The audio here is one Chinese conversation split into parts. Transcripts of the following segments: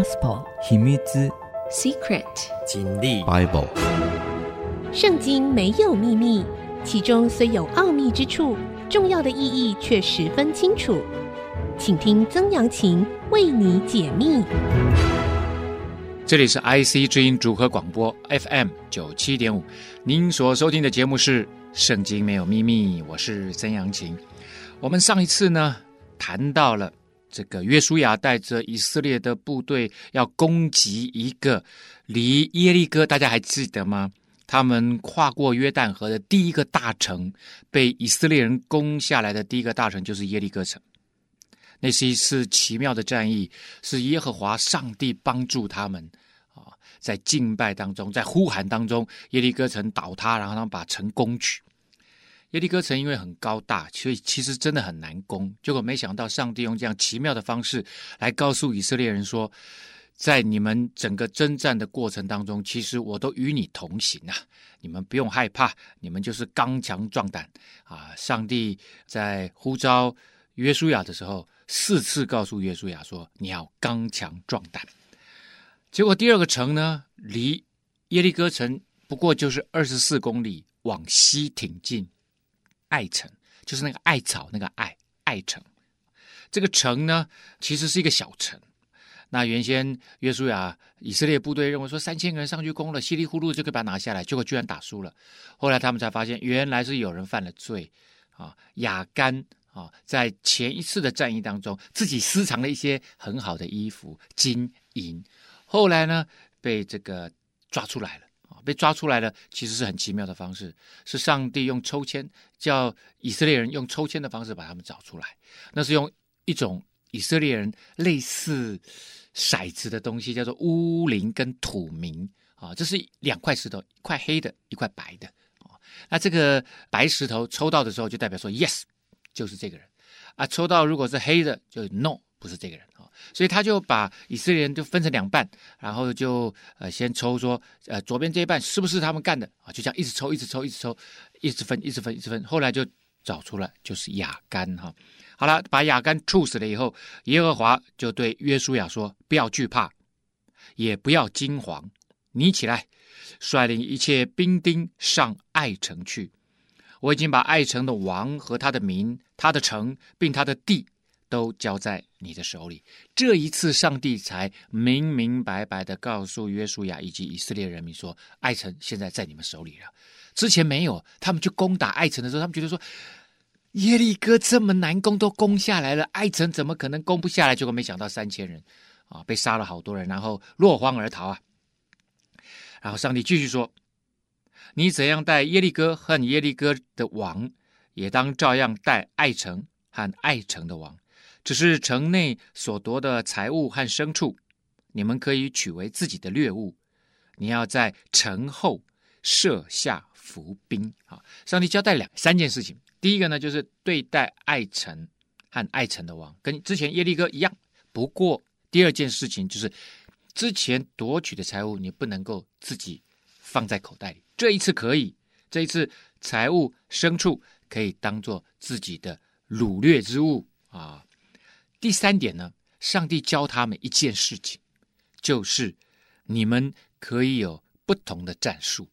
Gospel 秘密 Secret 真理 Bible 圣经没有秘密，其中虽有奥秘之处，重要的意义却十分清楚。请听曾阳晴为你解密。这里是 IC 之音组合广播 FM 九七点五，您所收听的节目是《圣经没有秘密》，我是曾阳晴。我们上一次呢谈到了。这个约书亚带着以色列的部队要攻击一个离耶利哥，大家还记得吗？他们跨过约旦河的第一个大城，被以色列人攻下来的第一个大城就是耶利哥城。那是一次奇妙的战役，是耶和华上帝帮助他们啊，在敬拜当中，在呼喊当中，耶利哥城倒塌，然后他们把城攻取。耶利哥城因为很高大，所以其实真的很难攻。结果没想到，上帝用这样奇妙的方式来告诉以色列人说，在你们整个征战的过程当中，其实我都与你同行啊！你们不用害怕，你们就是刚强壮胆啊！上帝在呼召约书亚的时候，四次告诉约书亚说：“你要刚强壮胆。”结果第二个城呢，离耶利哥城不过就是二十四公里，往西挺进。艾城就是那个艾草，那个艾艾城。这个城呢，其实是一个小城。那原先约书亚以色列部队认为说，三千个人上去攻了，稀里糊涂就可以把它拿下来，结果居然打输了。后来他们才发现，原来是有人犯了罪啊。亚干啊，在前一次的战役当中，自己私藏了一些很好的衣服、金银，后来呢，被这个抓出来了。啊被抓出来的其实是很奇妙的方式，是上帝用抽签，叫以色列人用抽签的方式把他们找出来。那是用一种以色列人类似骰子的东西，叫做乌灵跟土明啊，这是两块石头，一块黑的，一块白的啊。那这个白石头抽到的时候，就代表说 yes，就是这个人啊。抽到如果是黑的，就 no，不是这个人啊。所以他就把以色列人就分成两半，然后就呃先抽说，呃左边这一半是不是他们干的啊？就这样一直抽，一直抽，一直抽，一直分，一直分，一直分。后来就找出来就是亚干哈。好了，把亚干处死了以后，耶和华就对约书亚说：“不要惧怕，也不要惊惶，你起来，率领一切兵丁上爱城去。我已经把爱城的王和他的民、他的城并他的地。”都交在你的手里。这一次，上帝才明明白白的告诉约书亚以及以色列人民说：“爱城现在在你们手里了。”之前没有，他们去攻打爱城的时候，他们觉得说：“耶利哥这么难攻，都攻下来了，爱城怎么可能攻不下来？”结果没想到三千人啊，被杀了好多人，然后落荒而逃啊。然后上帝继续说：“你怎样待耶利哥和你耶利哥的王，也当照样待爱城和爱城的王。”只是城内所夺的财物和牲畜，你们可以取为自己的掠物。你要在城后设下伏兵。啊，上帝交代两三件事情。第一个呢，就是对待爱城和爱城的王，跟之前耶利哥一样。不过第二件事情就是，之前夺取的财物，你不能够自己放在口袋里。这一次可以，这一次财物牲畜可以当做自己的掳掠之物啊。第三点呢，上帝教他们一件事情，就是你们可以有不同的战术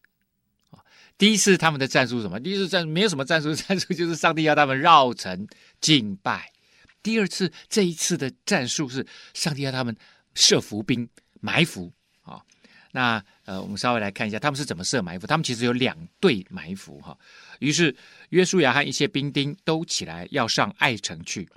啊。第一次他们的战术是什么？第一次战没有什么战术，战术就是上帝要他们绕城敬拜。第二次这一次的战术是上帝要他们设伏兵埋伏啊。那呃，我们稍微来看一下他们是怎么设埋伏。他们其实有两队埋伏哈。于是约书亚和一些兵丁都起来要上爱城去。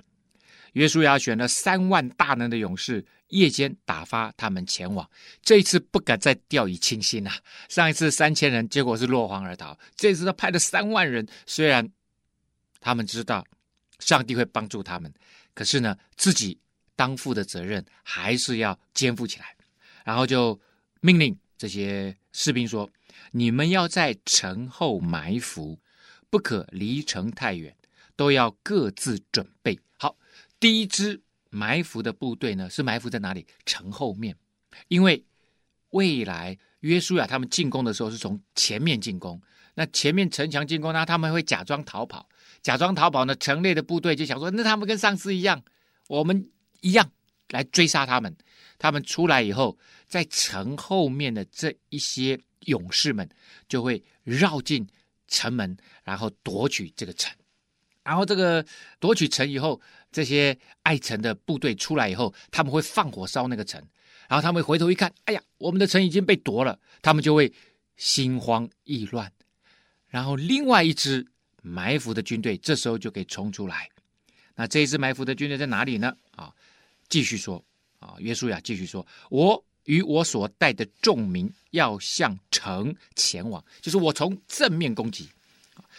约书亚选了三万大能的勇士，夜间打发他们前往。这一次不敢再掉以轻心啊！上一次三千人，结果是落荒而逃。这次他派了三万人，虽然他们知道上帝会帮助他们，可是呢，自己当负的责任还是要肩负起来。然后就命令这些士兵说：“你们要在城后埋伏，不可离城太远，都要各自准备。”第一支埋伏的部队呢，是埋伏在哪里？城后面，因为未来约书亚他们进攻的时候是从前面进攻，那前面城墙进攻，那他们会假装逃跑，假装逃跑呢，城内的部队就想说，那他们跟上次一样，我们一样来追杀他们。他们出来以后，在城后面的这一些勇士们就会绕进城门，然后夺取这个城。然后这个夺取城以后，这些爱城的部队出来以后，他们会放火烧那个城。然后他们回头一看，哎呀，我们的城已经被夺了，他们就会心慌意乱。然后另外一支埋伏的军队这时候就可以冲出来。那这一支埋伏的军队在哪里呢？啊，继续说。啊，约书亚继续说：“我与我所带的众民要向城前往，就是我从正面攻击，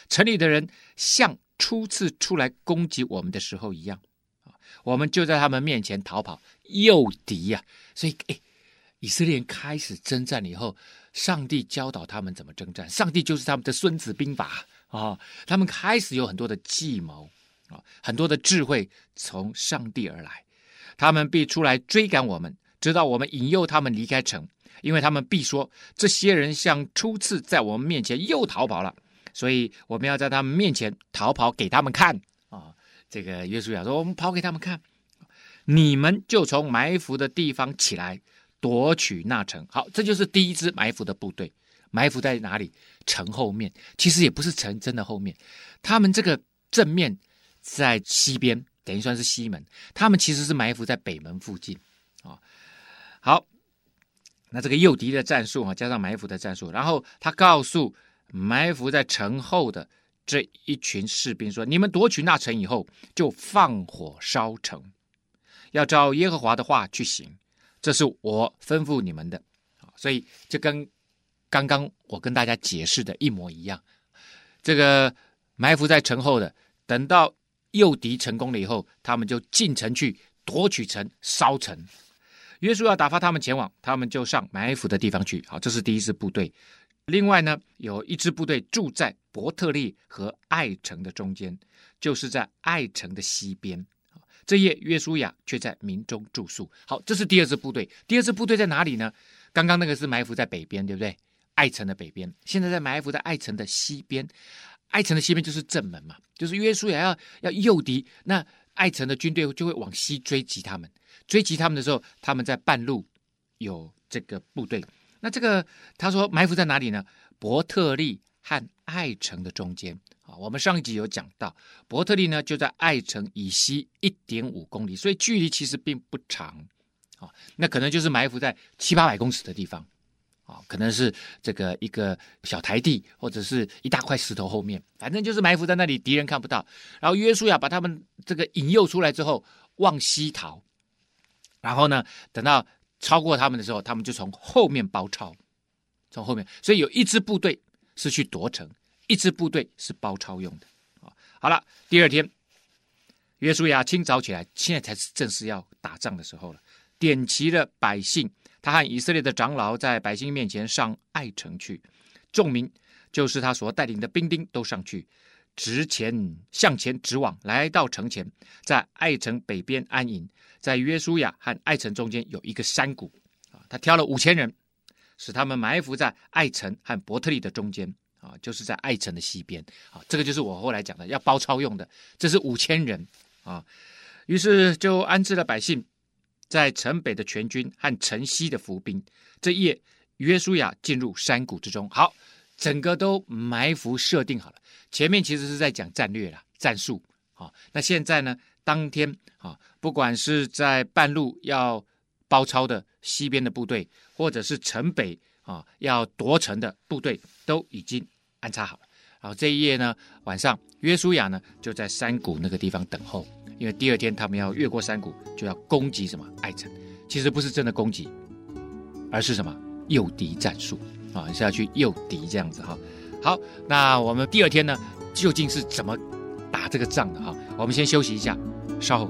城里的人向初次出来攻击我们的时候一样，啊，我们就在他们面前逃跑，诱敌呀。所以，哎，以色列开始征战以后，上帝教导他们怎么征战，上帝就是他们的孙子兵法啊，他们开始有很多的计谋啊，很多的智慧从上帝而来。”他们必出来追赶我们，直到我们引诱他们离开城，因为他们必说：这些人像初次在我们面前又逃跑了，所以我们要在他们面前逃跑给他们看啊！这个约书亚说：我们跑给他们看，你们就从埋伏的地方起来夺取那城。好，这就是第一支埋伏的部队，埋伏在哪里？城后面，其实也不是城真的后面，他们这个正面在西边。等于算是西门，他们其实是埋伏在北门附近，啊，好，那这个诱敌的战术啊，加上埋伏的战术，然后他告诉埋伏在城后的这一群士兵说：“你们夺取那城以后，就放火烧城，要照耶和华的话去行，这是我吩咐你们的。”，所以就跟刚刚我跟大家解释的一模一样，这个埋伏在城后的，等到。诱敌成功了以后，他们就进城去夺取城、烧城。约书亚打发他们前往，他们就上埋伏的地方去。好，这是第一支部队。另外呢，有一支部队住在伯特利和爱城的中间，就是在爱城的西边。这夜约书亚却在民中住宿。好，这是第二支部队。第二支部队在哪里呢？刚刚那个是埋伏在北边，对不对？爱城的北边，现在在埋伏在爱城的西边。爱城的西边就是正门嘛，就是约书亚要要诱敌，那爱城的军队就会往西追击他们。追击他们的时候，他们在半路有这个部队。那这个他说埋伏在哪里呢？伯特利和爱城的中间啊。我们上一集有讲到，伯特利呢就在爱城以西一点五公里，所以距离其实并不长啊。那可能就是埋伏在七八百公尺的地方。啊，可能是这个一个小台地，或者是一大块石头后面，反正就是埋伏在那里，敌人看不到。然后约书亚把他们这个引诱出来之后，往西逃。然后呢，等到超过他们的时候，他们就从后面包抄，从后面。所以有一支部队是去夺城，一支部队是包抄用的。好了，第二天，约书亚清早起来，现在才是正式要打仗的时候了，点齐了百姓。他和以色列的长老在百姓面前上爱城去，众民就是他所带领的兵丁都上去，直前向前直往，来到城前，在爱城北边安营。在约书亚和爱城中间有一个山谷，啊，他挑了五千人，使他们埋伏在爱城和伯特利的中间，啊，就是在爱城的西边，啊，这个就是我后来讲的要包抄用的，这是五千人，啊，于是就安置了百姓。在城北的全军和城西的伏兵，这夜约书亚进入山谷之中。好，整个都埋伏设定好了。前面其实是在讲战略啦、战术。好，那现在呢？当天啊，不管是在半路要包抄的西边的部队，或者是城北啊要夺城的部队，都已经安插好了。然后这一夜呢，晚上约书亚呢就在山谷那个地方等候。因为第二天他们要越过山谷，就要攻击什么爱城，其实不是真的攻击，而是什么诱敌战术啊，下去诱敌这样子哈。好，那我们第二天呢，究竟是怎么打这个仗的哈？我们先休息一下，稍后。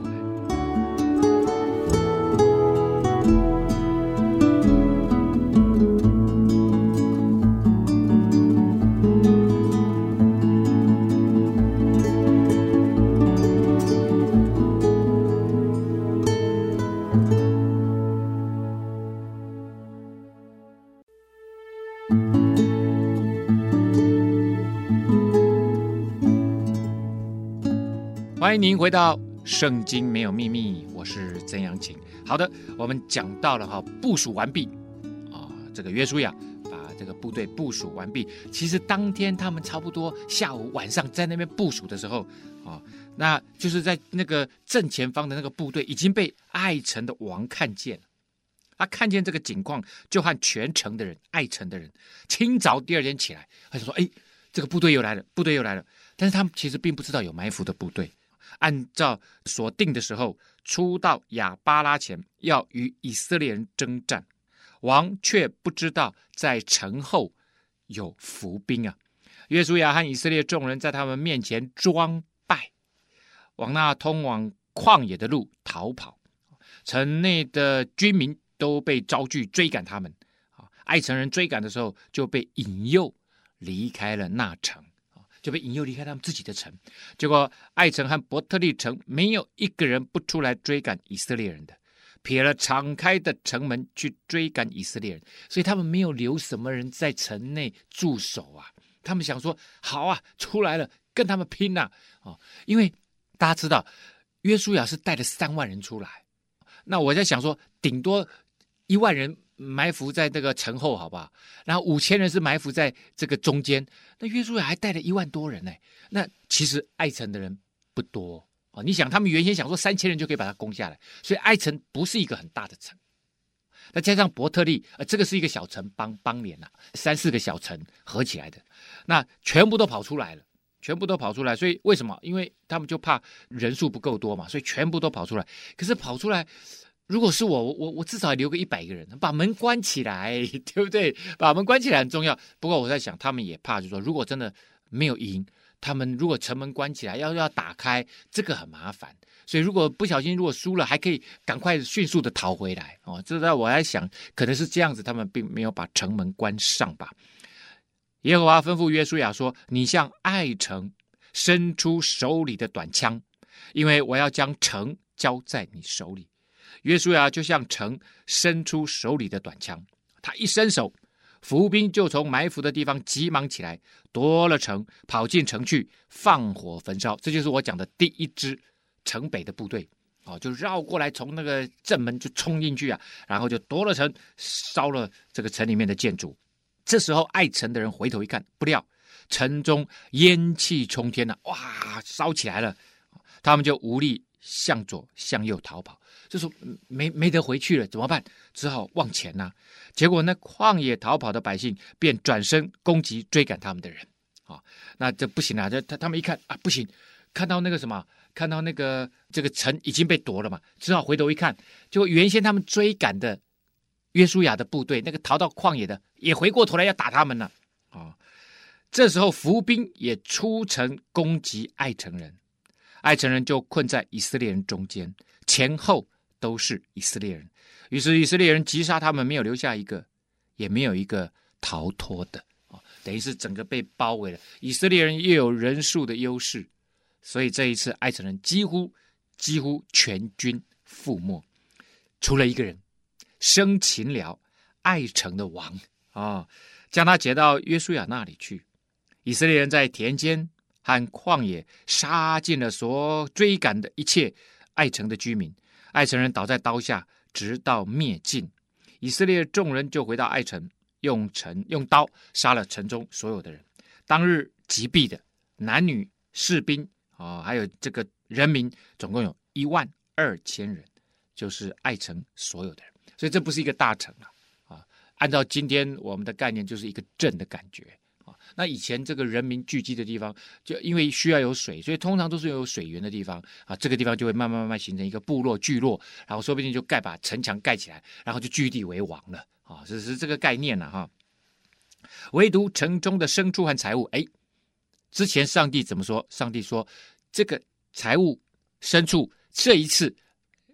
您回到圣经没有秘密，我是曾阳晴。好的，我们讲到了哈，部署完毕啊，这个约书亚把这个部队部署完毕。其实当天他们差不多下午晚上在那边部署的时候啊，那就是在那个正前方的那个部队已经被爱城的王看见了。他看见这个景况，就和全城的人、爱城的人，清早第二天起来，他就说：“哎，这个部队又来了，部队又来了。”但是他们其实并不知道有埋伏的部队。按照所定的时候，出到亚巴拉前，要与以色列人征战。王却不知道在城后有伏兵啊！约书亚和以色列众人在他们面前装败，往那通往旷野的路逃跑。城内的居民都被招聚追赶他们。啊，爱城人追赶的时候，就被引诱离开了那城。就被引诱离开他们自己的城，结果爱城和伯特利城没有一个人不出来追赶以色列人的，撇了敞开的城门去追赶以色列人，所以他们没有留什么人在城内驻守啊。他们想说：好啊，出来了，跟他们拼呐！啊，哦，因为大家知道，约书亚是带了三万人出来，那我在想说，顶多一万人。埋伏在这个城后，好不好？然后五千人是埋伏在这个中间。那约书亚还带了一万多人呢。那其实爱城的人不多哦。你想，他们原先想说三千人就可以把它攻下来，所以爱城不是一个很大的城。那加上伯特利，呃，这个是一个小城邦邦联呐，三四个小城合起来的。那全部都跑出来了，全部都跑出来。所以为什么？因为他们就怕人数不够多嘛，所以全部都跑出来。可是跑出来。如果是我，我我至少留个一百个人，把门关起来，对不对？把门关起来很重要。不过我在想，他们也怕，就是说，如果真的没有赢，他们如果城门关起来，要要打开，这个很麻烦。所以如果不小心，如果输了，还可以赶快迅速的逃回来。哦，这在我在想，可能是这样子，他们并没有把城门关上吧。耶和华吩咐约书亚说：“你向爱城伸出手里的短枪，因为我要将城交在你手里。”约书亚就向城伸出手里的短枪，他一伸手，伏兵就从埋伏的地方急忙起来，夺了城，跑进城去，放火焚烧。这就是我讲的第一支城北的部队，哦，就绕过来，从那个正门就冲进去啊，然后就夺了城，烧了这个城里面的建筑。这时候爱城的人回头一看，不料城中烟气冲天了，哇，烧起来了，他们就无力向左向右逃跑。就说没没得回去了，怎么办？只好往前呐、结果那旷野逃跑的百姓便转身攻击追赶他们的人。啊、那这不行啊！这他他们一看啊，不行，看到那个什么，看到那个这个城已经被夺了嘛，只好回头一看，就原先他们追赶的约书亚的部队，那个逃到旷野的也回过头来要打他们了。啊、这时候伏兵也出城攻击爱城人，爱城人就困在以色列人中间，前后。都是以色列人，于是以色列人击杀他们，没有留下一个，也没有一个逃脱的啊，等于是整个被包围了。以色列人又有人数的优势，所以这一次爱城人几乎几乎全军覆没，除了一个人，生擒了爱城的王啊，将他劫到约书亚那里去。以色列人在田间和旷野杀尽了所追赶的一切爱城的居民。爱城人倒在刀下，直到灭尽。以色列众人就回到爱城，用城用刀杀了城中所有的人。当日击毙的男女士兵啊、还有这个人民，总共有一万二千人，就是爱城所有的人。所以这不是一个大城啊啊！按照今天我们的概念，就是一个镇的感觉。那以前这个人民聚集的地方，就因为需要有水，所以通常都是有水源的地方啊。这个地方就会慢慢慢慢形成一个部落聚落，然后说不定就盖把城墙盖起来，然后就据地为王了啊。这是这个概念了哈。唯独城中的牲畜和财物，哎，之前上帝怎么说？上帝说这个财物、牲畜这一次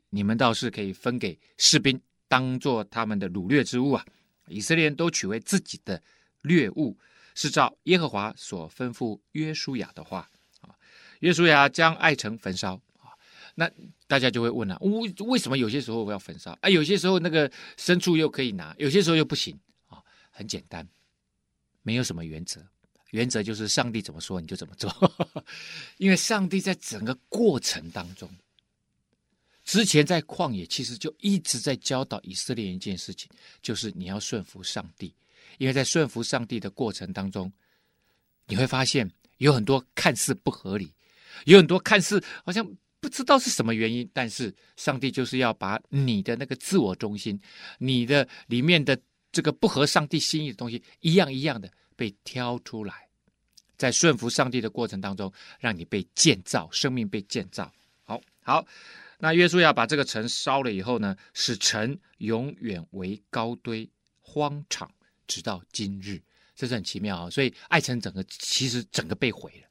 你们倒是可以分给士兵，当做他们的掳掠之物啊。以色列人都取为自己的掠物。是照耶和华所吩咐约书亚的话啊，约书亚将爱城焚烧啊，那大家就会问了，为为什么有些时候我要焚烧啊？有些时候那个牲畜又可以拿，有些时候又不行啊？很简单，没有什么原则，原则就是上帝怎么说你就怎么做，因为上帝在整个过程当中之前在旷野，其实就一直在教导以色列人一件事情，就是你要顺服上帝。因为在顺服上帝的过程当中，你会发现有很多看似不合理，有很多看似好像不知道是什么原因，但是上帝就是要把你的那个自我中心，你的里面的这个不合上帝心意的东西，一样一样的被挑出来，在顺服上帝的过程当中，让你被建造，生命被建造。好，好，那约书亚把这个城烧了以后呢，使城永远为高堆荒场。直到今日，这是很奇妙啊！所以爱城整个其实整个被毁了。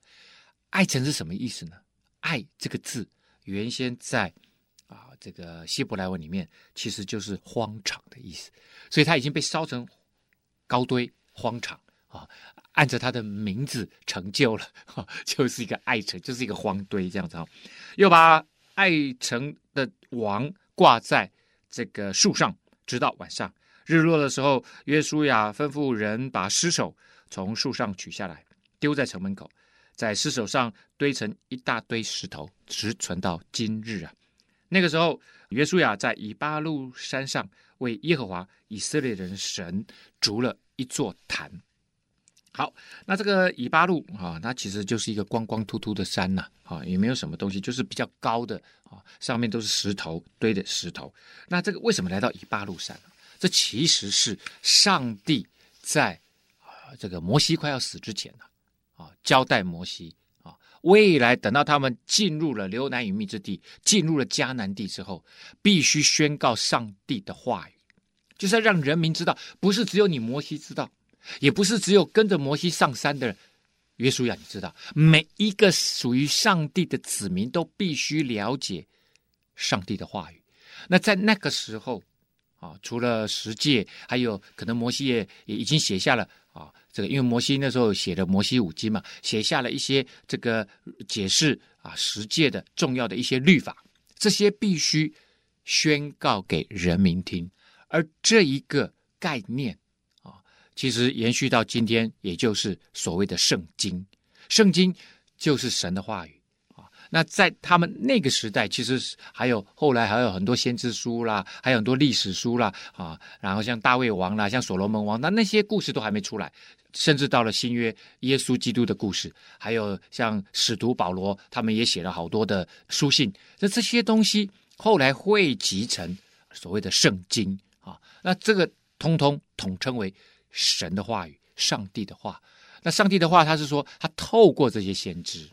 爱城是什么意思呢？爱这个字原先在啊这个希伯来文里面其实就是荒场的意思，所以它已经被烧成高堆荒场啊，按着它的名字成就了，就是一个爱城，就是一个荒堆这样子啊。又把爱城的王挂在这个树上，直到晚上。日落的时候，约书亚吩咐人把尸首从树上取下来，丢在城门口，在尸首上堆成一大堆石头，直存到今日啊。那个时候，约书亚在以巴路山上为耶和华以色列人神筑了一座坛。好，那这个以巴路啊，它其实就是一个光光秃秃的山呐，啊，也没有什么东西，就是比较高的啊，上面都是石头堆的石头。那这个为什么来到以巴路山呢？这其实是上帝在啊，这个摩西快要死之前呢，啊，交代摩西啊，未来等到他们进入了流奶与蜜之地，进入了迦南地之后，必须宣告上帝的话语，就是要让人民知道，不是只有你摩西知道，也不是只有跟着摩西上山的人约书亚你知道，每一个属于上帝的子民都必须了解上帝的话语。那在那个时候。啊，除了十诫，还有可能摩西也也已经写下了啊，这个因为摩西那时候写的摩西五经嘛，写下了一些这个解释啊十诫的重要的一些律法，这些必须宣告给人民听。而这一个概念啊，其实延续到今天，也就是所谓的圣经，圣经就是神的话语。那在他们那个时代，其实还有后来还有很多先知书啦，还有很多历史书啦，啊，然后像大卫王啦，像所罗门王，那那些故事都还没出来，甚至到了新约，耶稣基督的故事，还有像使徒保罗，他们也写了好多的书信，那这些东西后来汇集成所谓的圣经啊，那这个通通统称为神的话语，上帝的话。那上帝的话，他是说他透过这些先知。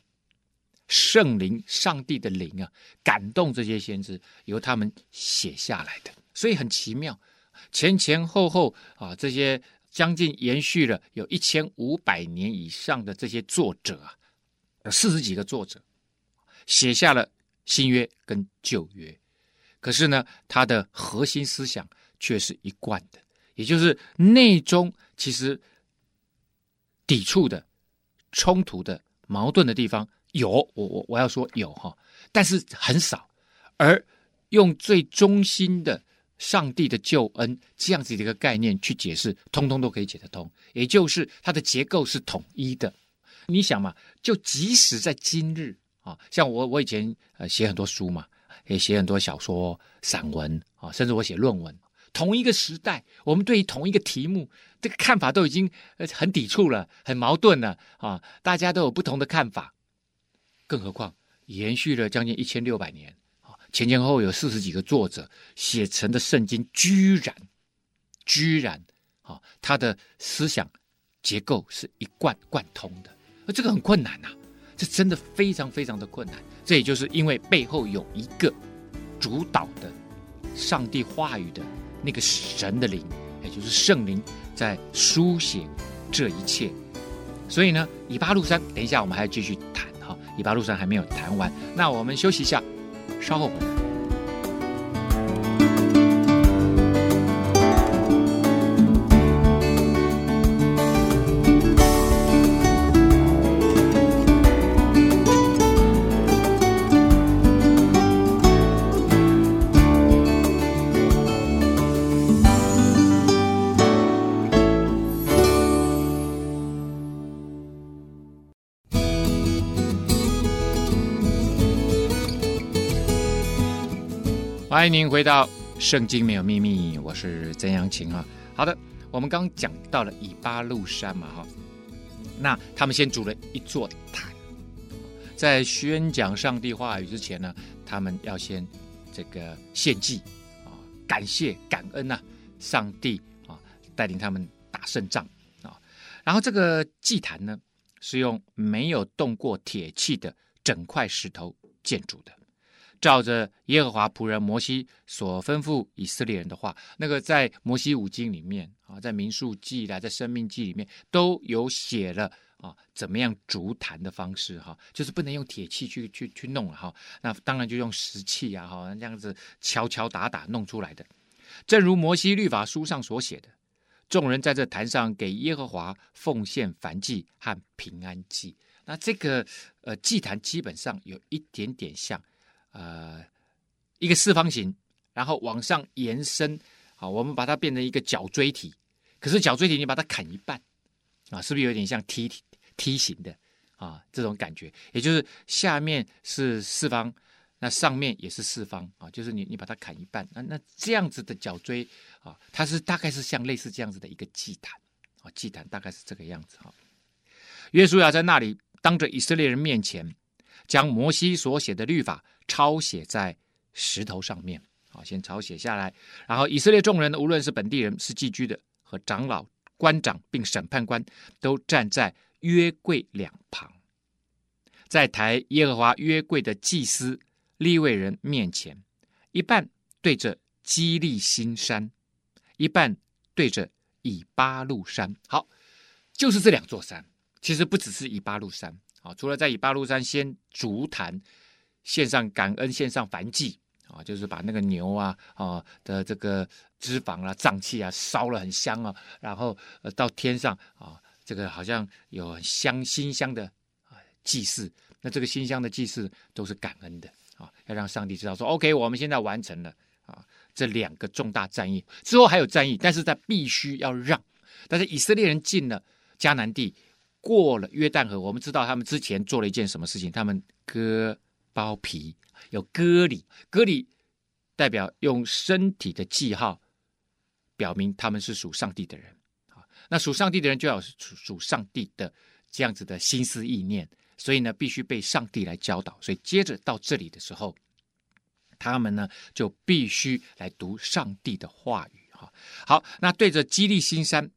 圣灵、上帝的灵啊，感动这些先知，由他们写下来的，所以很奇妙。前前后后啊，这些将近延续了有一千五百年以上的这些作者啊，有四十几个作者写下了新约跟旧约，可是呢，它的核心思想却是一贯的，也就是内中其实抵触的、冲突的、矛盾的地方。有我我我要说有哈，但是很少，而用最中心的上帝的救恩这样子的一个概念去解释，通通都可以解得通。也就是它的结构是统一的。你想嘛，就即使在今日啊，像我我以前呃写很多书嘛，也写很多小说、散文啊，甚至我写论文。同一个时代，我们对于同一个题目，这个看法都已经呃很抵触了，很矛盾了啊，大家都有不同的看法。更何况延续了将近一千六百年啊，前前后后有四十几个作者写成的圣经，居然居然啊，他的思想结构是一贯贯通的，而这个很困难呐、这真的非常非常的困难。这也就是因为背后有一个主导的上帝话语的那个神的灵，也就是圣灵在书写这一切。所以呢，以巴路山，等一下我们还要继续谈。尾巴路上还没有谈完，那我们休息一下，稍后回来。欢迎您回到《圣经没有秘密》，我是曾阳晴啊。好的，我们刚讲到了以巴路山嘛，哈，那他们先筑了一座坛，在宣讲上帝话语之前呢，他们要先这个献祭啊，感谢感恩呐、上帝啊带领他们打胜仗啊。然后这个祭坛呢，是用没有动过铁器的整块石头建筑的。照着耶和华仆人摩西所吩咐以色列人的话，那个在摩西五经里面啊，在民数记啊，在生命记里面都有写了啊，怎么样筑坛的方式哈，就是不能用铁器去去去弄了哈，那当然就用石器啊哈，这样子敲敲打打弄出来的。正如摩西律法书上所写的，众人在这坛上给耶和华奉献燔祭和平安祭。那这个呃祭坛基本上有一点点像。呃，一个四方形，然后往上延伸，好，我们把它变成一个角锥体。可是角锥体你把它砍一半，啊，是不是有点像梯梯形的啊？这种感觉，也就是下面是四方，那上面也是四方啊，就是你你把它砍一半，那那这样子的角锥啊，它是大概是像类似这样子的一个祭坛啊，祭坛大概是这个样子哈。约书亚在那里当着以色列人面前，将摩西所写的律法抄写在石头上面，好，先抄写下来。然后以色列众人，无论是本地人、是寄居的和长老、官长，并审判官，都站在约柜两旁，在抬耶和华约柜的祭司立位人面前，一半对着基利新山，一半对着以巴路山。好，就是这两座山，其实不只是以巴路山。啊，除了在以巴路山先筑坛，献上感恩，献上燔祭啊，就是把那个牛啊啊的这个脂肪啊、脏器啊烧了很香啊，然后呃到天上啊，这个好像有香馨香的祭祀，那这个馨香的祭祀都是感恩的啊，要让上帝知道说，OK，我们现在完成了啊这两个重大战役之后还有战役，但是他必须要让，但是以色列人进了迦南地。过了约旦河，我们知道他们之前做了一件什么事情？他们割包皮，有割礼，割礼代表用身体的记号，表明他们是属上帝的人啊。那属上帝的人就要属属上帝的这样子的心思意念，所以呢，必须被上帝来教导。所以接着到这里的时候，他们呢就必须来读上帝的话语哈。好，那对着基利新山，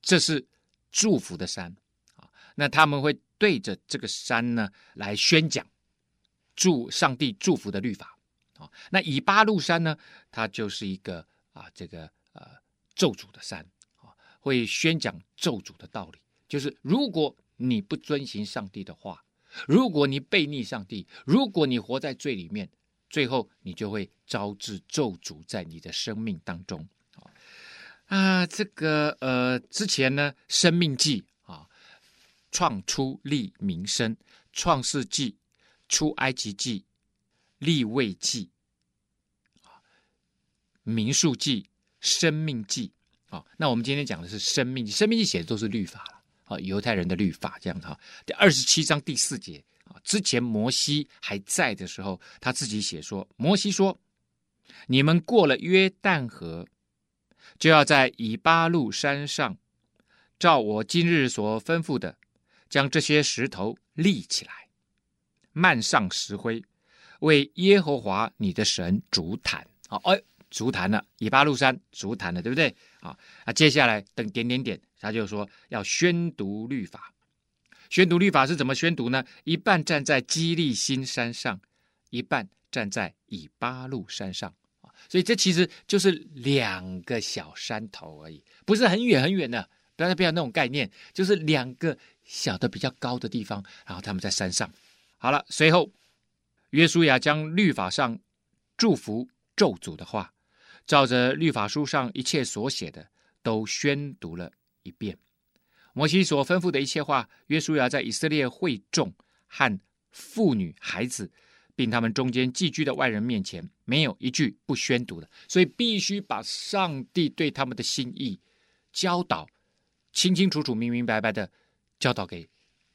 这是祝福的山啊。那他们会对着这个山呢来宣讲祝上帝祝福的律法啊。那以巴路山呢，它就是一个啊这个呃咒诅的山啊，会宣讲咒诅的道理。就是如果你不遵行上帝的话，如果你悖逆上帝，如果你活在罪里面，最后你就会招致咒诅在你的生命当中啊。这个呃之前呢，生命记啊。创出利民生，创世纪、出埃及记、立位记、民数记、生命记。啊，那我们今天讲的是生命记，生命记写的都是律法了，啊，犹太人的律法这样子哈。第二十七章第四节啊，之前摩西还在的时候，他自己写说，摩西说：“你们过了约旦河，就要在以巴路山上，照我今日所吩咐的。”将这些石头立起来，漫上石灰，为耶和华你的神筑坛。好，哎，筑坛了，以巴路山筑坛了，对不对？啊，那接下来等点点点，他就说要宣读律法。宣读律法是怎么宣读呢？一半站在基利新山上，一半站在以巴路山上。所以这其实就是两个小山头而已，不是很远很远的。不要不要那种概念，就是两个。小的比较高的地方，然后他们在山上。好了，随后约书亚将律法上祝福咒诅的话，照着律法书上一切所写的，都宣读了一遍。摩西所吩咐的一切话，约书亚在以色列会众和妇女、孩子，并他们中间寄居的外人面前，没有一句不宣读的。所以必须把上帝对他们的心意教导清清楚楚、明明白白的。教导给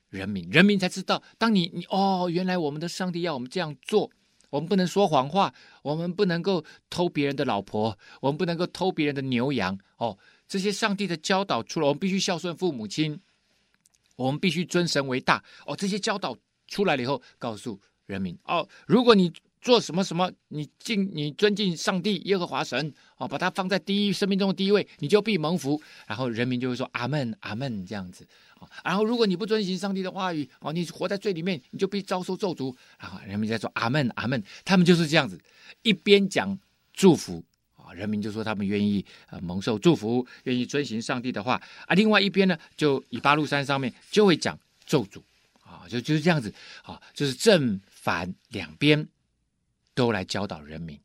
人民，人民才知道。当你你哦，原来我们的上帝要我们这样做我们不能说谎话，我们不能够偷别人的老婆，我们不能够偷别人的牛羊。哦，这些上帝的教导出来，我们必须孝顺父母亲，我们必须尊神为大。哦，这些教导出来了以后，告诉人民哦，如果你。做什么什么，你敬你尊敬上帝耶和华神哦，把它放在第一生命中的第一位，你就必蒙福。然后人民就会说阿门阿门这样子啊。然后如果你不遵行上帝的话语哦，你活在罪里面，你就必遭受咒诅。然后人民在说阿门阿门，他们就是这样子一边讲祝福啊，人民就说他们愿意呃蒙受祝福，愿意遵行上帝的话啊。另外一边呢，就以巴路山上面就会讲咒诅啊，就就是这样子啊，就是正反两边。都来教导人民。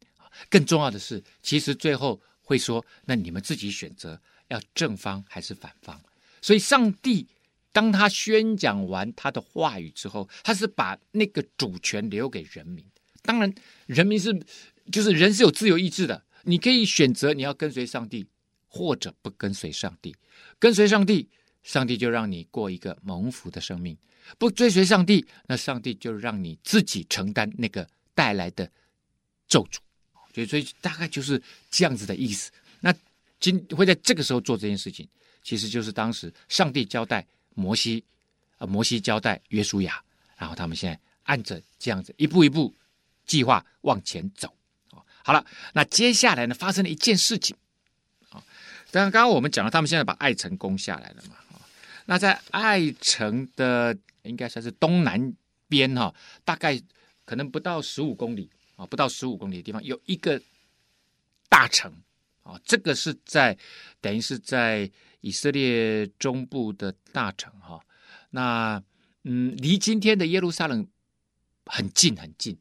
更重要的是，其实最后会说：“那你们自己选择要正方还是反方。”所以，上帝当他宣讲完他的话语之后，他是把那个主权留给人民。当然，人民是就是人是有自由意志的，你可以选择你要跟随上帝，或者不跟随上帝。跟随上帝，上帝就让你过一个蒙福的生命；不追随上帝，那上帝就让你自己承担那个带来的。咒诅，所以所以大概就是这样子的意思。那今会在这个时候做这件事情，其实就是当时上帝交代摩西，呃，摩西交代约书亚，然后他们现在按着这样子一步一步计划往前走。哦好了，那接下来呢，发生了一件事情。啊，当然刚刚我们讲了，他们现在把爱城攻下来了嘛。那在爱城的应该算是东南边哈，大概可能不到十五公里。啊，不到十五公里的地方有一个大城啊，这个是在等于是在以色列中部的大城哈。那嗯，离今天的耶路撒冷很近很近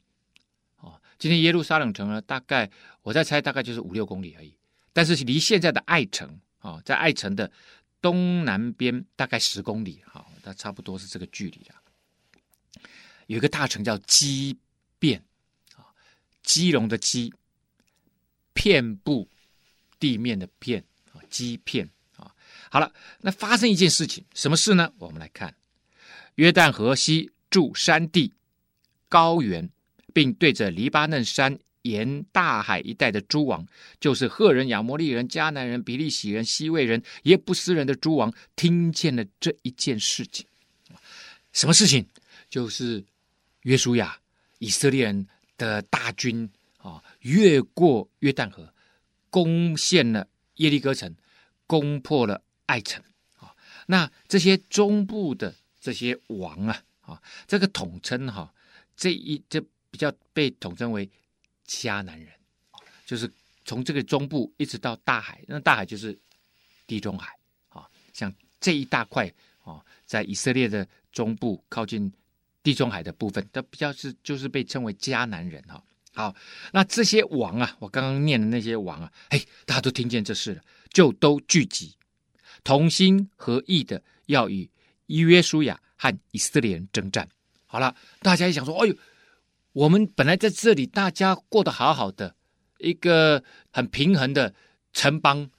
啊。今天耶路撒冷城呢，大概我在猜，大概就是五六公里而已。但是离现在的爱城啊，在爱城的东南边大概十公里哈，那差不多是这个距离啊。有一个大城叫基。基隆的基，遍布地面的遍啊，基片啊。好了，那发生一件事情，什么事呢？我们来看，约旦河西住山地高原，并对着黎巴嫩山沿大海一带的诸王，就是赫人、亚摩利人、迦南人、比利洗人、西魏人、耶布斯人的诸王，听见了这一件事情。什么事情？就是约书亚以色列人。的大军啊，越过约旦河，攻陷了耶利哥城，攻破了爱城啊。那这些中部的这些王啊，啊，这个统称哈，这一这比较被统称为迦南人，就是从这个中部一直到大海，那大海就是地中海啊，像这一大块啊，在以色列的中部靠近。地中海的部分，它比较是就是被称为迦南人哈。好，那这些王啊，我刚刚念的那些王啊，嘿，大家都听见这事了，就都聚集，同心合意的要与约书亚和以色列人征战。好了，大家一想说，哎呦，我们本来在这里大家过得好好的，一个很平衡的城邦，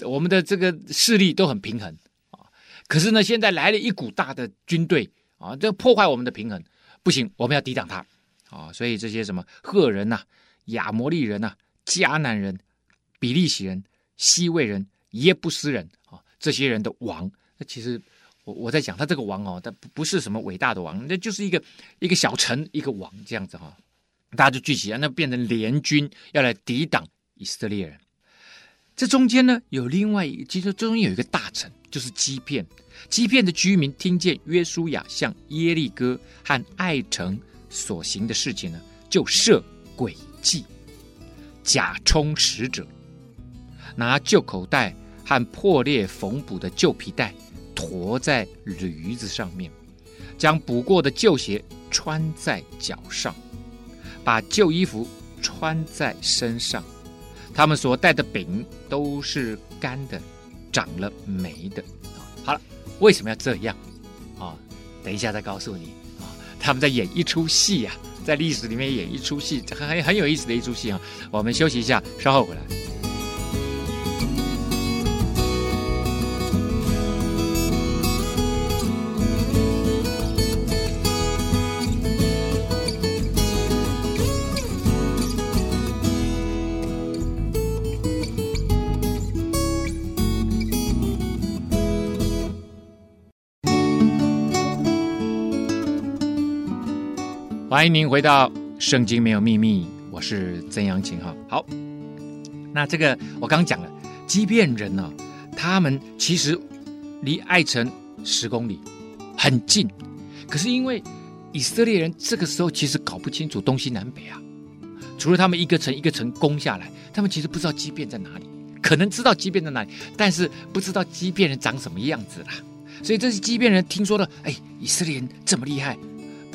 我们的这个势力都很平衡啊。可是呢，现在来了一股大的军队。啊，这破坏我们的平衡，不行，我们要抵挡他。啊，所以这些什么赫人呐、亚摩利人呐、迦南人、比利洗人、西魏人、耶布斯人啊，这些人的王，那其实我我在讲他这个王哦，他不是什么伟大的王，那就是一个一个小城一个王这样子哈、哦，大家就聚集啊，那变成联军要来抵挡以色列人。这中间呢，有另外，其实中间有一个大臣，就是欺骗，欺骗的居民听见约书亚向耶利哥和爱城所行的事情呢，就设诡计，假充使者，拿旧口袋和破裂缝补的旧皮带驮在驴子上面，将补过的旧鞋穿在脚上，把旧衣服穿在身上。他们所带的饼都是干的，长了霉的。好了，为什么要这样？啊、哦，等一下再告诉你啊、哦。他们在演一出戏呀、啊，在历史里面演一出戏，很很有意思的一出戏啊。我们休息一下，稍后回来。欢迎您回到《圣经没有秘密》，我是曾阳晴哈。好，那这个我刚讲了，基遍人呢、哦，他们其实离爱城十公里，很近。可是因为以色列人这个时候其实搞不清楚东西南北啊，除了他们一个城一个城攻下来，他们其实不知道畸变在哪里，可能知道畸变在哪里，但是不知道畸变人长什么样子啦。所以这些畸变人听说了，哎，以色列人这么厉害，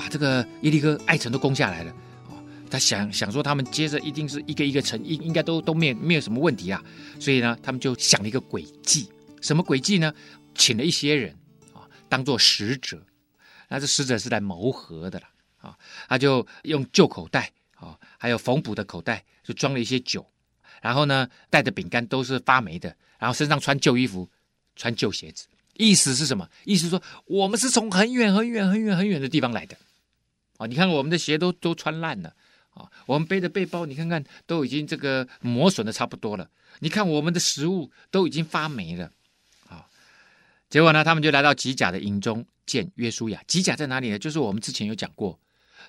把这个耶利哥、爱城都攻下来了，哦，他想想说他们接着一定是一个一个城，应应该都都没有没有什么问题啊，所以呢，他们就想了一个诡计，什么诡计呢？请了一些人啊，当做使者，那这使者是来谋和的了啊，他就用旧口袋啊，还有缝补的口袋，就装了一些酒，然后呢，带的饼干都是发霉的，然后身上穿旧衣服，穿旧鞋子。意思是什么？意思说，我们是从很远很远很远很远的地方来的，你看我们的鞋都都穿烂了，啊！我们背的背包，你看看都已经这个磨损的差不多了。你看我们的食物都已经发霉了，啊！结果呢，他们就来到吉甲的营中见约书亚。吉甲在哪里呢？就是我们之前有讲过，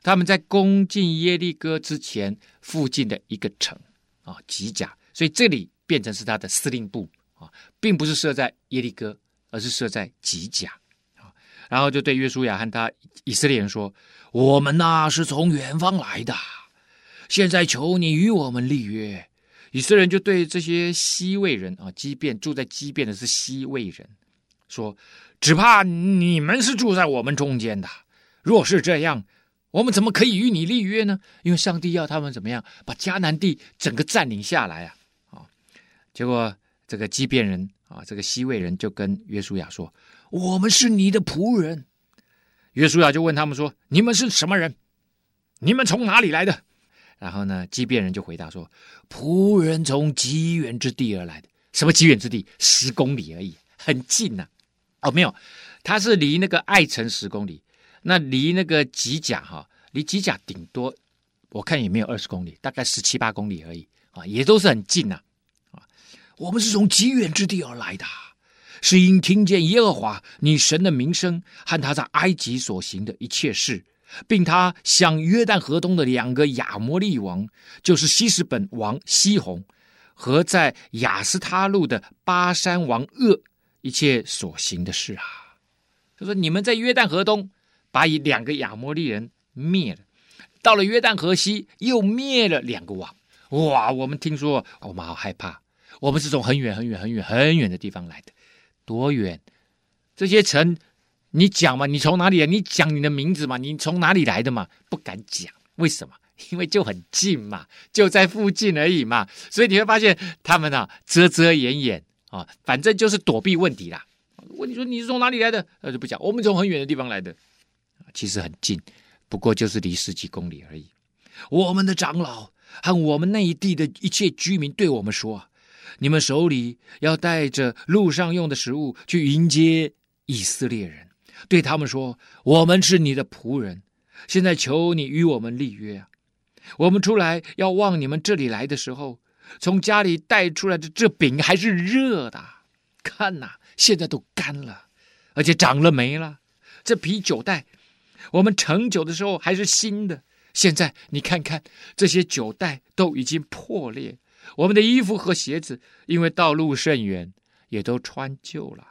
他们在攻进耶利哥之前附近的一个城，啊，吉甲。所以这里变成是他的司令部，啊，并不是设在耶利哥。而是设在吉甲，然后就对约书亚和他以色列人说：“我们呐是从远方来的，现在求你与我们立约。”以色列人就对这些西魏人啊，基遍住在基遍的是西魏人，说：“只怕你们是住在我们中间的，若是这样，我们怎么可以与你立约呢？因为上帝要他们怎么样，把迦南地整个占领下来啊！”啊，结果这个基遍人。啊，这个西魏人就跟约书亚说：“我们是你的仆人。”约书亚就问他们说：“你们是什么人？你们从哪里来的？”然后呢，基遍人就回答说：“仆人从极远之地而来的。什么极远之地？十公里而已，很近呐、哦，没有，他是离那个爱城十公里，那离那个吉甲哈，离吉甲顶多我看也没有二十公里，大概十七八公里而已啊，也都是很近呐、啊。”我们是从极远之地而来的，是因听见耶和华你神的名声和他在埃及所行的一切事，并他向约旦河东的两个亚摩利王，就是希实本王西宏和在雅斯他路的巴珊王噩一切所行的事啊。他说：“你们在约旦河东把以两个亚摩利人灭了，到了约旦河西又灭了两个王。哇！我们听说，我们好害怕。”我们是从很远很远很远很远的地方来的，多远？这些城，你讲嘛？你从哪里来？你讲你的名字嘛？你从哪里来的嘛？不敢讲，为什么？因为就很近嘛，就在附近而已嘛。所以你会发现他们啊，遮遮掩掩啊，反正就是躲避问题啦。问你说你是从哪里来的？那就不讲。我们从很远的地方来的，其实很近，不过就是离十几公里而已。我们的长老和我们那一地的一切居民对我们说。你们手里要带着路上用的食物去迎接以色列人，对他们说：“我们是你的仆人，现在求你与我们立约啊！我们出来要往你们这里来的时候，从家里带出来的这饼还是热的，看呐，现在都干了，而且长了霉了。这啤酒袋，我们盛酒的时候还是新的，现在你看看这些酒袋都已经破裂。”我们的衣服和鞋子，因为道路甚远，也都穿旧了。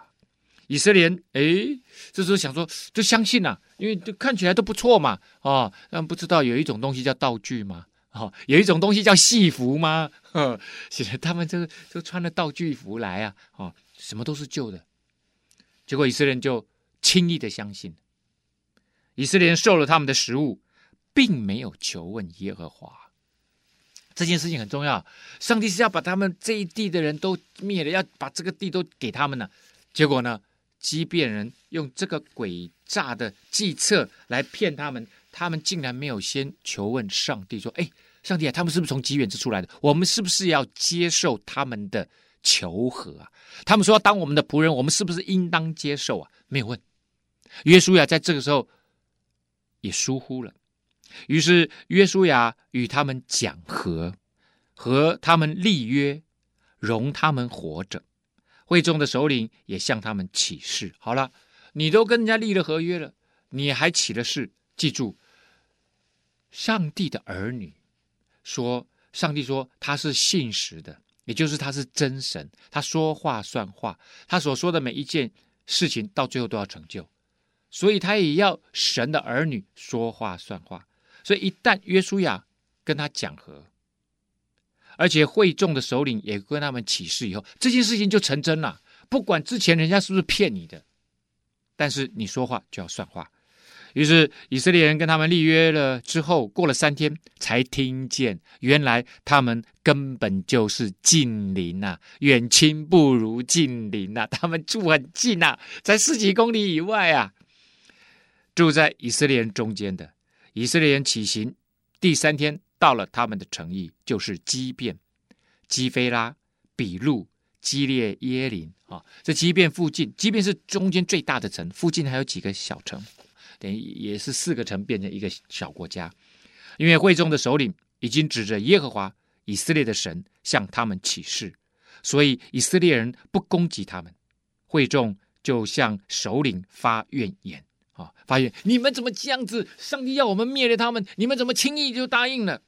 以色列人，哎，这时候想说，就相信呐，因为就看起来都不错嘛，啊，但不知道有一种东西叫道具吗？哦，有一种东西叫戏服吗？呵，现在他们这个就穿了道具服来啊，哦，什么都是旧的。结果以色列人就轻易的相信，以色列人受了他们的食物，并没有求问耶和华。这件事情很重要，上帝是要把他们这一地的人都灭了，要把这个地都给他们了。结果呢，基遍人用这个诡诈的计策来骗他们，他们竟然没有先求问上帝，说：“哎，上帝啊，他们是不是从极远之处来的？我们是不是要接受他们的求和啊？他们说要当我们的仆人，我们是不是应当接受啊？”没有问。约书亚在这个时候也疏忽了。于是约书亚与他们讲和，和他们立约，容他们活着。会众的首领也向他们起誓。好了，你都跟人家立了合约了，你还起了誓。记住，上帝的儿女，说上帝说他是信实的，也就是他是真神，他说话算话，他所说的每一件事情到最后都要成就，所以他也要神的儿女说话算话。所以一旦约书亚跟他讲和，而且会众的首领也跟他们起誓以后，这件事情就成真了。不管之前人家是不是骗你的，但是你说话就要算话。于是以色列人跟他们立约了之后，过了三天，才听见原来他们根本就是近邻呐，远亲不如近邻呐，他们住很近呐，在十几公里以外啊，住在以色列人中间的以色列人起行，第三天到了他们的城邑，就是基遍、基菲拉、比路、基列耶林啊。这基遍附近，基遍是中间最大的城，附近还有几个小城。等于也是四个城变成一个小国家，因为会众的首领已经指着耶和华以色列的神向他们起誓，所以以色列人不攻击他们，会众就向首领发怨言啊，发现你们怎么这样子？上帝要我们灭了他们，你们怎么轻易就答应了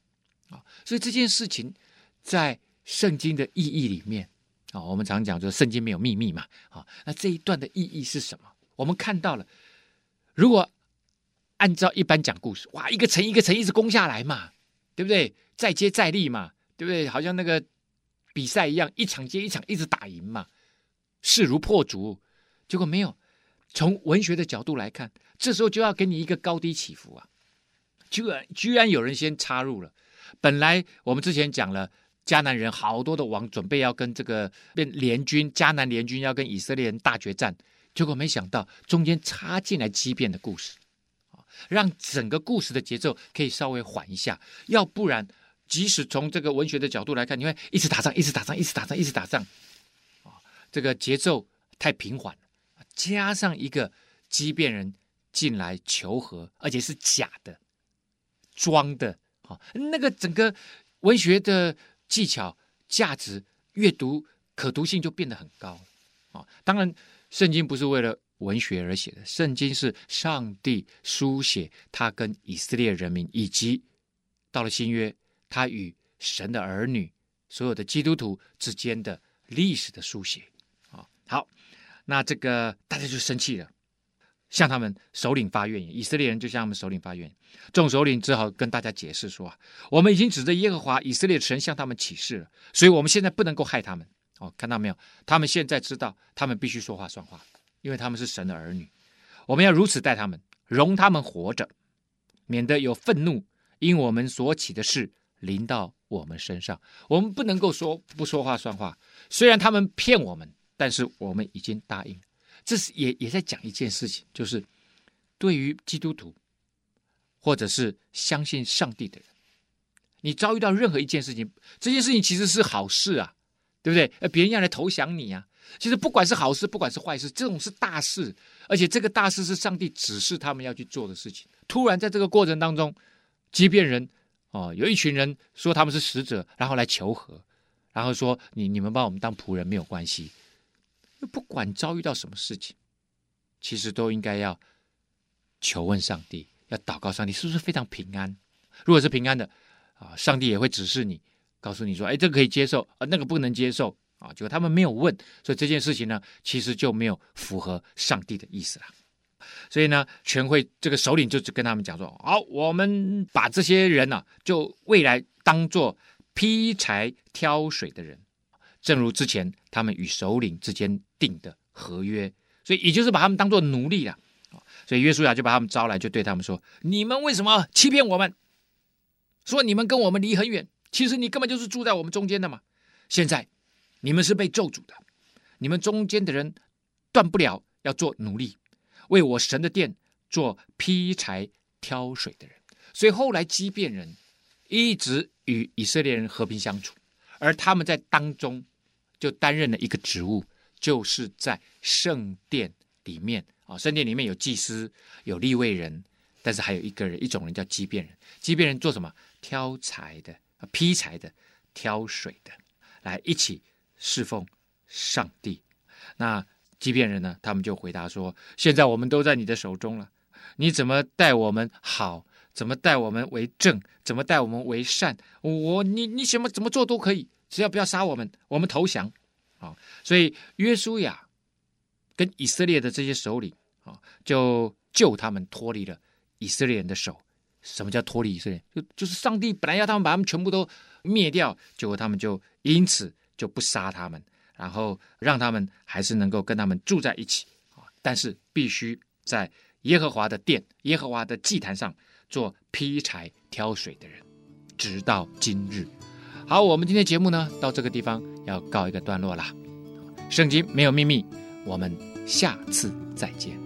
啊？所以这件事情在圣经的意义里面啊，我们常讲说圣经没有秘密嘛啊，那这一段的意义是什么？我们看到了，如果按照一般讲故事，哇，一个城一个城一直攻下来嘛，对不对？再接再厉嘛，对不对？好像那个比赛一样，一场接一场，一直打赢嘛，势如破竹。结果没有，从文学的角度来看，这时候就要给你一个高低起伏啊！居然居然有人先插入了。本来我们之前讲了，迦南人好多的王准备要跟这个变联军，迦南联军要跟以色列人大决战，结果没想到中间插进来畸变的故事。啊让整个故事的节奏可以稍微缓一下，要不然，即使从这个文学的角度来看，你会一直打仗，一直打仗，一直打仗，一直打仗，啊，这个节奏太平缓。加上一个畸变人进来求和，而且是假的、装的，啊，那个整个文学的技巧、价值、阅读可读性就变得很高，啊，当然，圣经不是为了。文学而写的圣经是上帝书写他跟以色列人民，以及到了新约，他与神的儿女所有的基督徒之间的历史的书写。啊，好，那这个大家就生气了，向他们首领发怨言。以色列人就向他们首领发怨言，众首领只好跟大家解释说：我们已经指着耶和华以色列神向他们起誓了，所以我们现在不能够害他们。哦，看到没有？他们现在知道，他们必须说话算话。因为他们是神的儿女，我们要如此待他们，容他们活着，免得有愤怒因我们所起的事临到我们身上。我们不能够说不说话算话，虽然他们骗我们，但是我们已经答应。这是也也在讲一件事情，就是对于基督徒或者是相信上帝的人，你遭遇到任何一件事情，这件事情其实是好事啊，对不对？别人要来投降你啊。其实不管是好事，不管是坏事，这种是大事，而且这个大事是上帝指示他们要去做的事情。突然在这个过程当中，即便人哦，有一群人说他们是使者，然后来求和，然后说你你们把我们当仆人没有关系。不管遭遇到什么事情，其实都应该要求问上帝，要祷告上帝是不是非常平安。如果是平安的啊，上帝也会指示你，告诉你说，哎，这个可以接受，啊，那个不能接受。啊，就他们没有问，所以这件事情呢，其实就没有符合上帝的意思了。所以呢，全会这个首领就只跟他们讲说：好，我们把这些人呢、啊，就未来当做劈柴挑水的人，正如之前他们与首领之间定的合约。所以也就是把他们当做奴隶了。所以约书亚就把他们招来，就对他们说：你们为什么欺骗我们？说你们跟我们离很远，其实你根本就是住在我们中间的嘛。现在。你们是被咒诅的，你们中间的人断不了要做奴隶，为我神的殿做劈柴挑水的人。所以后来畸变人一直与以色列人和平相处，而他们在当中就担任了一个职务，就是在圣殿里面啊，圣殿里面有祭司，有立位人，但是还有一个人，一种人叫畸变人。畸变人做什么？挑柴的，劈柴的，挑水的，来一起。侍奉上帝，那畸变人呢？他们就回答说：“现在我们都在你的手中了，你怎么待我们好，怎么待我们为正，怎么待我们为善。我你你什么怎么做都可以，只要不要杀我们，我们投降。啊，所以约书亚跟以色列的这些首领啊，就救他们脱离了以色列人的手。什么叫脱离以色列？就就是上帝本来要他们把他们全部都灭掉，结果他们就因此就不杀他们，然后让他们还是能够跟他们住在一起啊。但是必须在耶和华的殿、耶和华的祭坛上做劈柴挑水的人，直到今日。好，我们今天节目呢，到这个地方要告一个段落了。圣经没有秘密，我们下次再见。